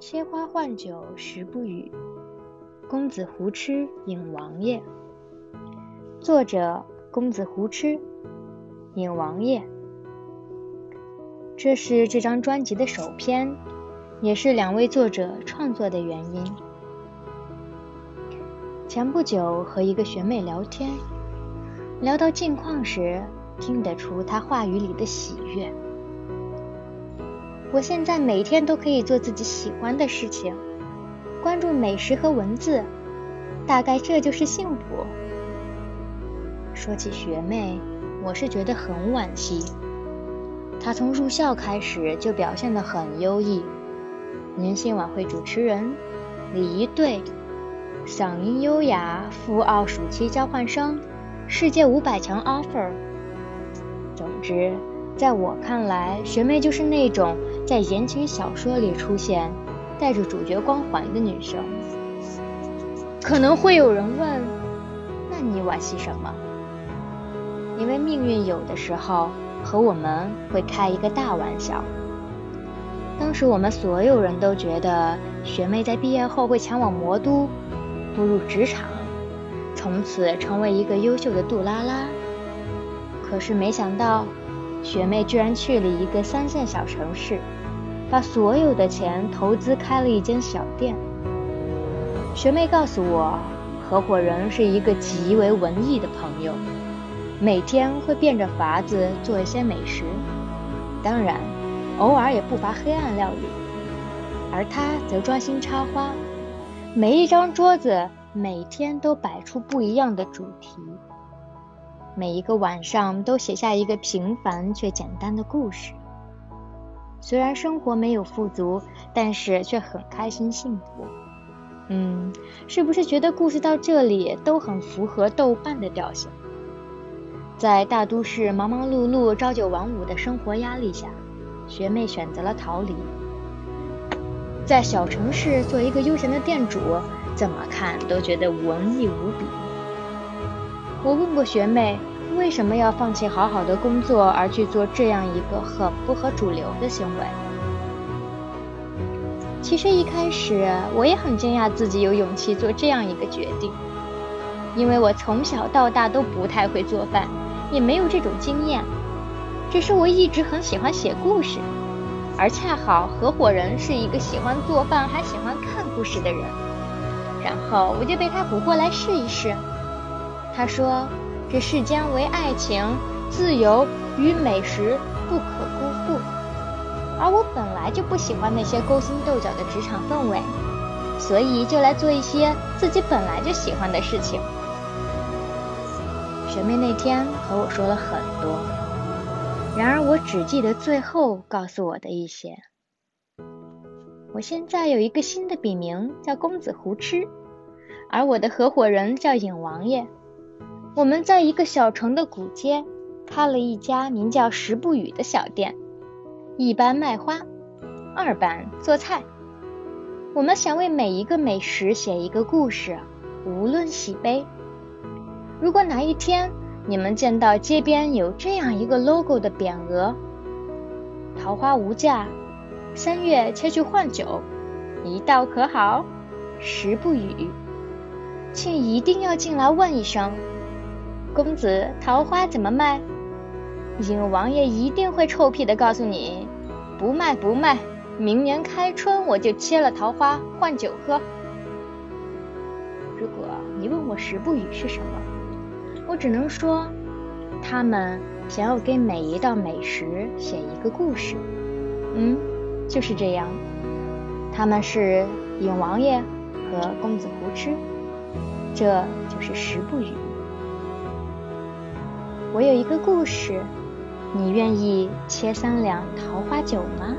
切花换酒时不语，公子胡吃引王爷。作者：公子胡吃，引王爷。这是这张专辑的首篇，也是两位作者创作的原因。前不久和一个学妹聊天，聊到近况时，听得出她话语里的喜悦。我现在每天都可以做自己喜欢的事情，关注美食和文字，大概这就是幸福。说起学妹，我是觉得很惋惜。她从入校开始就表现得很优异，明星晚会主持人，礼仪队，嗓音优雅，赴奥暑期交换生，世界五百强 offer。总之，在我看来，学妹就是那种。在言情小说里出现，带着主角光环的女生，可能会有人问：那你惋惜什么？因为命运有的时候和我们会开一个大玩笑。当时我们所有人都觉得学妹在毕业后会前往魔都，步入职场，从此成为一个优秀的杜拉拉。可是没想到，学妹居然去了一个三线小城市。把所有的钱投资开了一间小店。学妹告诉我，合伙人是一个极为文艺的朋友，每天会变着法子做一些美食，当然，偶尔也不乏黑暗料理。而他则专心插花，每一张桌子每天都摆出不一样的主题，每一个晚上都写下一个平凡却简单的故事。虽然生活没有富足，但是却很开心幸福。嗯，是不是觉得故事到这里都很符合豆瓣的调性？在大都市忙忙碌碌、朝九晚五的生活压力下，学妹选择了逃离，在小城市做一个悠闲的店主，怎么看都觉得文艺无比。我问过学妹。为什么要放弃好好的工作而去做这样一个很不合主流的行为？其实一开始我也很惊讶自己有勇气做这样一个决定，因为我从小到大都不太会做饭，也没有这种经验。只是我一直很喜欢写故事，而恰好合伙人是一个喜欢做饭还喜欢看故事的人，然后我就被他捕获来试一试。他说。这世间唯爱情、自由与美食不可辜负，而我本来就不喜欢那些勾心斗角的职场氛围，所以就来做一些自己本来就喜欢的事情。学妹那天和我说了很多，然而我只记得最后告诉我的一些。我现在有一个新的笔名叫公子胡吃，而我的合伙人叫尹王爷。我们在一个小城的古街开了一家名叫“食不语”的小店，一班卖花，二班做菜。我们想为每一个美食写一个故事，无论喜悲。如果哪一天你们见到街边有这样一个 logo 的匾额“桃花无价，三月切去换酒，一道可好，食不语”，请一定要进来问一声。公子，桃花怎么卖？尹王爷一定会臭屁的告诉你，不卖不卖，明年开春我就切了桃花换酒喝。如果你问我十不语是什么，我只能说，他们想要给每一道美食写一个故事。嗯，就是这样。他们是尹王爷和公子胡吃，这就是十不语。我有一个故事，你愿意切三两桃花酒吗？